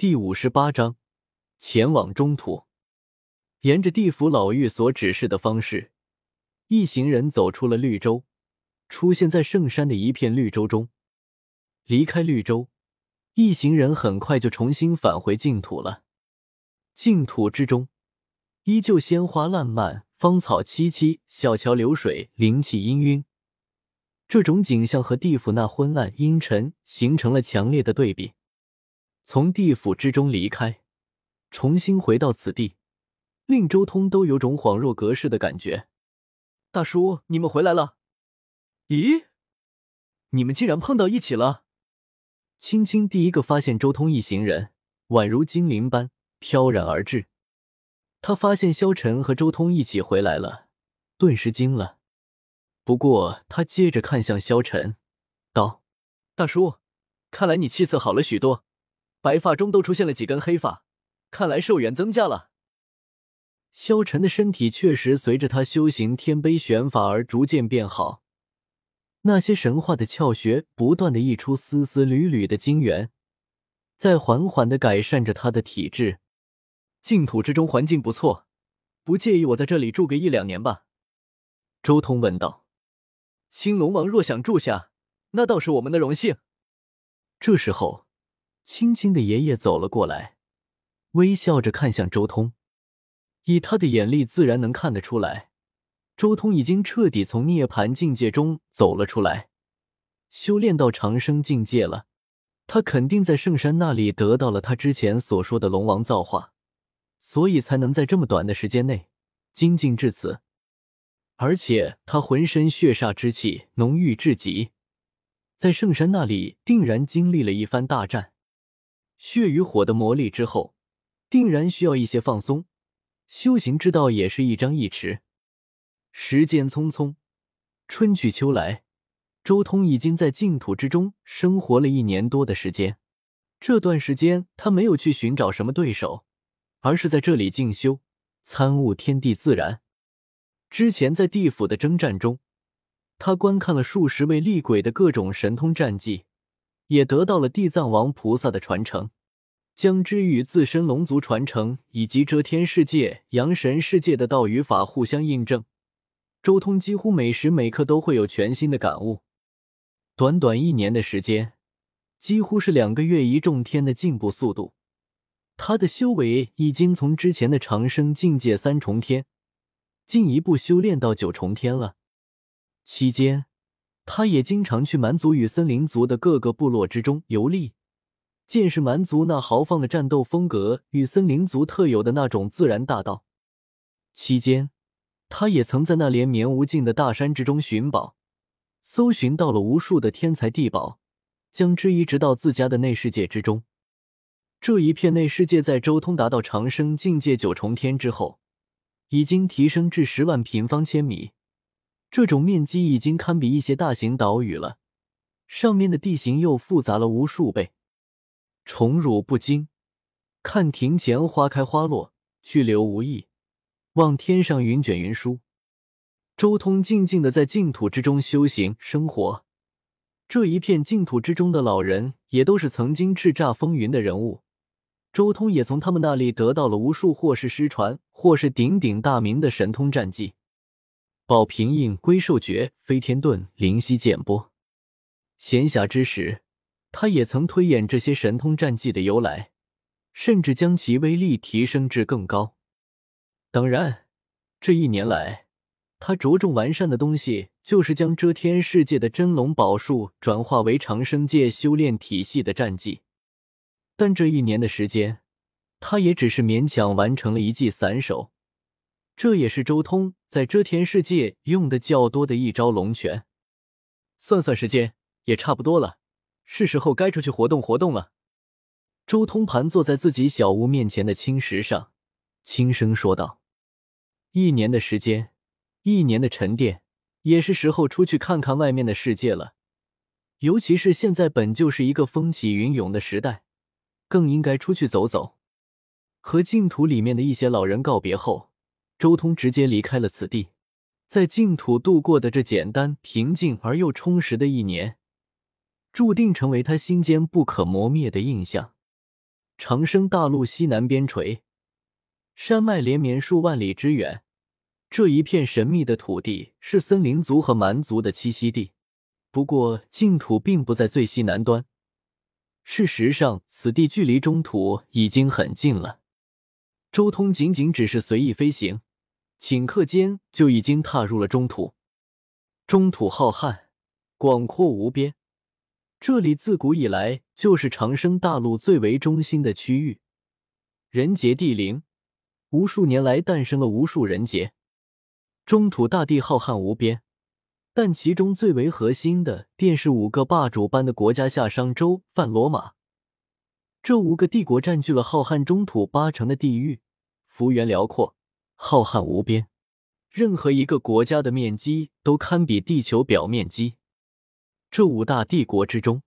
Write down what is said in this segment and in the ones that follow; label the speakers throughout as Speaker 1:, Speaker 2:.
Speaker 1: 第五十八章，前往中土。沿着地府老妪所指示的方式，一行人走出了绿洲，出现在圣山的一片绿洲中。离开绿洲，一行人很快就重新返回净土了。净土之中，依旧鲜花烂漫，芳草萋萋，小桥流水，灵气氤氲。这种景象和地府那昏暗阴沉形成了强烈的对比。从地府之中离开，重新回到此地，令周通都有种恍若隔世的感觉。大叔，你们回来了？咦，你们竟然碰到一起了！青青第一个发现周通一行人，宛如精灵般飘然而至。他发现萧晨和周通一起回来了，顿时惊了。不过，他接着看向萧晨，道：“大叔，看来你气色好了许多，白发中都出现了几根黑发，看来寿元增加了。”萧晨的身体确实随着他修行天杯玄法而逐渐变好，那些神话的窍穴不断的溢出丝丝缕缕的精元，在缓缓的改善着他的体质。净土之中环境不错，不介意我在这里住个一两年吧？”周通问道。青龙王若想住下，那倒是我们的荣幸。这时候，青青的爷爷走了过来，微笑着看向周通。以他的眼力，自然能看得出来，周通已经彻底从涅槃境界中走了出来，修炼到长生境界了。他肯定在圣山那里得到了他之前所说的龙王造化，所以才能在这么短的时间内精进至此。而且他浑身血煞之气浓郁至极，在圣山那里定然经历了一番大战，血与火的磨砺之后，定然需要一些放松。修行之道也是一张一弛。时间匆匆，春去秋来，周通已经在净土之中生活了一年多的时间。这段时间，他没有去寻找什么对手，而是在这里静修，参悟天地自然。之前在地府的征战中，他观看了数十位厉鬼的各种神通战技，也得到了地藏王菩萨的传承，将之与自身龙族传承以及遮天世界、阳神世界的道与法互相印证。周通几乎每时每刻都会有全新的感悟。短短一年的时间，几乎是两个月一重天的进步速度。他的修为已经从之前的长生境界三重天。进一步修炼到九重天了。期间，他也经常去蛮族与森林族的各个部落之中游历，见识蛮族那豪放的战斗风格与森林族特有的那种自然大道。期间，他也曾在那连绵无尽的大山之中寻宝，搜寻到了无数的天才地宝，将之移植到自家的内世界之中。这一片内世界在周通达到长生境界九重天之后。已经提升至十万平方千米，这种面积已经堪比一些大型岛屿了。上面的地形又复杂了无数倍。宠辱不惊，看庭前花开花落，去留无意，望天上云卷云舒。周通静静的在净土之中修行生活。这一片净土之中的老人，也都是曾经叱咤风云的人物。周通也从他们那里得到了无数或是失传，或是鼎鼎大名的神通战技，宝瓶印、龟兽诀、飞天遁、灵犀剑波。闲暇之时，他也曾推演这些神通战技的由来，甚至将其威力提升至更高。当然，这一年来，他着重完善的东西，就是将遮天世界的真龙宝术转化为长生界修炼体系的战技。但这一年的时间，他也只是勉强完成了一记散手。这也是周通在遮天世界用的较多的一招龙拳。算算时间，也差不多了，是时候该出去活动活动了。周通盘坐在自己小屋面前的青石上，轻声说道：“一年的时间，一年的沉淀，也是时候出去看看外面的世界了。尤其是现在本就是一个风起云涌的时代。”更应该出去走走。和净土里面的一些老人告别后，周通直接离开了此地。在净土度过的这简单、平静而又充实的一年，注定成为他心间不可磨灭的印象。长生大陆西南边陲，山脉连绵数万里之远。这一片神秘的土地是森林族和蛮族的栖息地。不过，净土并不在最西南端。事实上，此地距离中土已经很近了。周通仅仅只是随意飞行，顷刻间就已经踏入了中土。中土浩瀚，广阔无边。这里自古以来就是长生大陆最为中心的区域，人杰地灵，无数年来诞生了无数人杰。中土大地浩瀚无边，但其中最为核心的便是五个霸主般的国家——夏商周、泛罗马。这五个帝国占据了浩瀚中土八成的地域，幅员辽阔，浩瀚无边。任何一个国家的面积都堪比地球表面积。这五大帝国之中，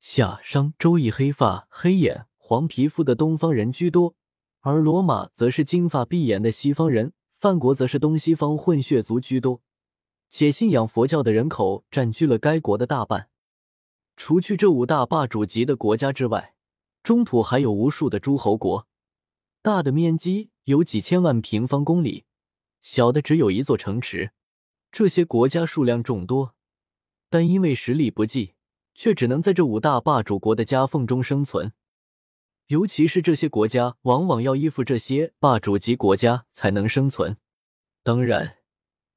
Speaker 1: 夏商周以黑发、黑眼、黄皮肤的东方人居多，而罗马则是金发碧眼的西方人，范国则是东西方混血族居多，且信仰佛教的人口占据了该国的大半。除去这五大霸主级的国家之外，中土还有无数的诸侯国，大的面积有几千万平方公里，小的只有一座城池。这些国家数量众多。但因为实力不济，却只能在这五大霸主国的夹缝中生存。尤其是这些国家，往往要依附这些霸主级国家才能生存。当然，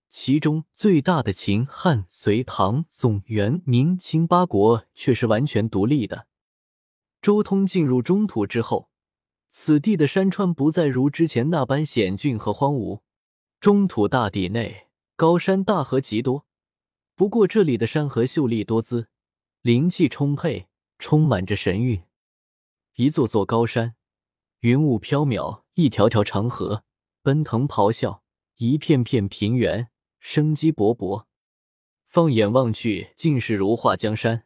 Speaker 1: 其中最大的秦、汉、隋、唐、宋、元、明清八国却是完全独立的。周通进入中土之后，此地的山川不再如之前那般险峻和荒芜。中土大地内，高山大河极多。不过这里的山河秀丽多姿，灵气充沛，充满着神韵。一座座高山，云雾飘渺；一条条长河，奔腾咆哮；一片片平原，生机勃勃。放眼望去，尽是如画江山。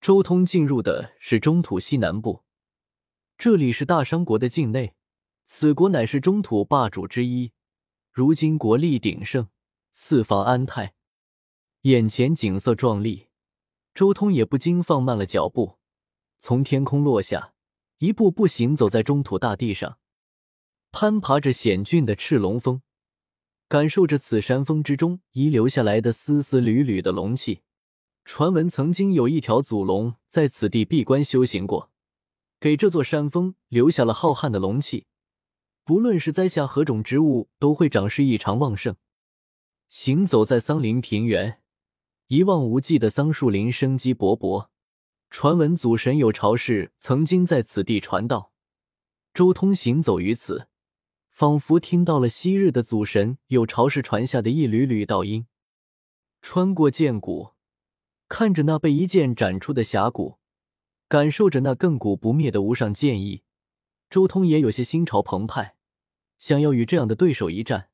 Speaker 1: 周通进入的是中土西南部，这里是大商国的境内，此国乃是中土霸主之一，如今国力鼎盛，四方安泰。眼前景色壮丽，周通也不禁放慢了脚步，从天空落下，一步步行走在中土大地上，攀爬着险峻的赤龙峰，感受着此山峰之中遗留下来的丝丝缕缕的龙气。传闻曾经有一条祖龙在此地闭关修行过，给这座山峰留下了浩瀚的龙气，不论是栽下何种植物，都会长势异常旺盛。行走在桑林平原。一望无际的桑树林生机勃勃，传闻祖神有巢氏曾经在此地传道。周通行走于此，仿佛听到了昔日的祖神有巢氏传下的一缕缕道音。穿过剑谷，看着那被一剑斩出的峡谷，感受着那亘古不灭的无上剑意，周通也有些心潮澎湃，想要与这样的对手一战。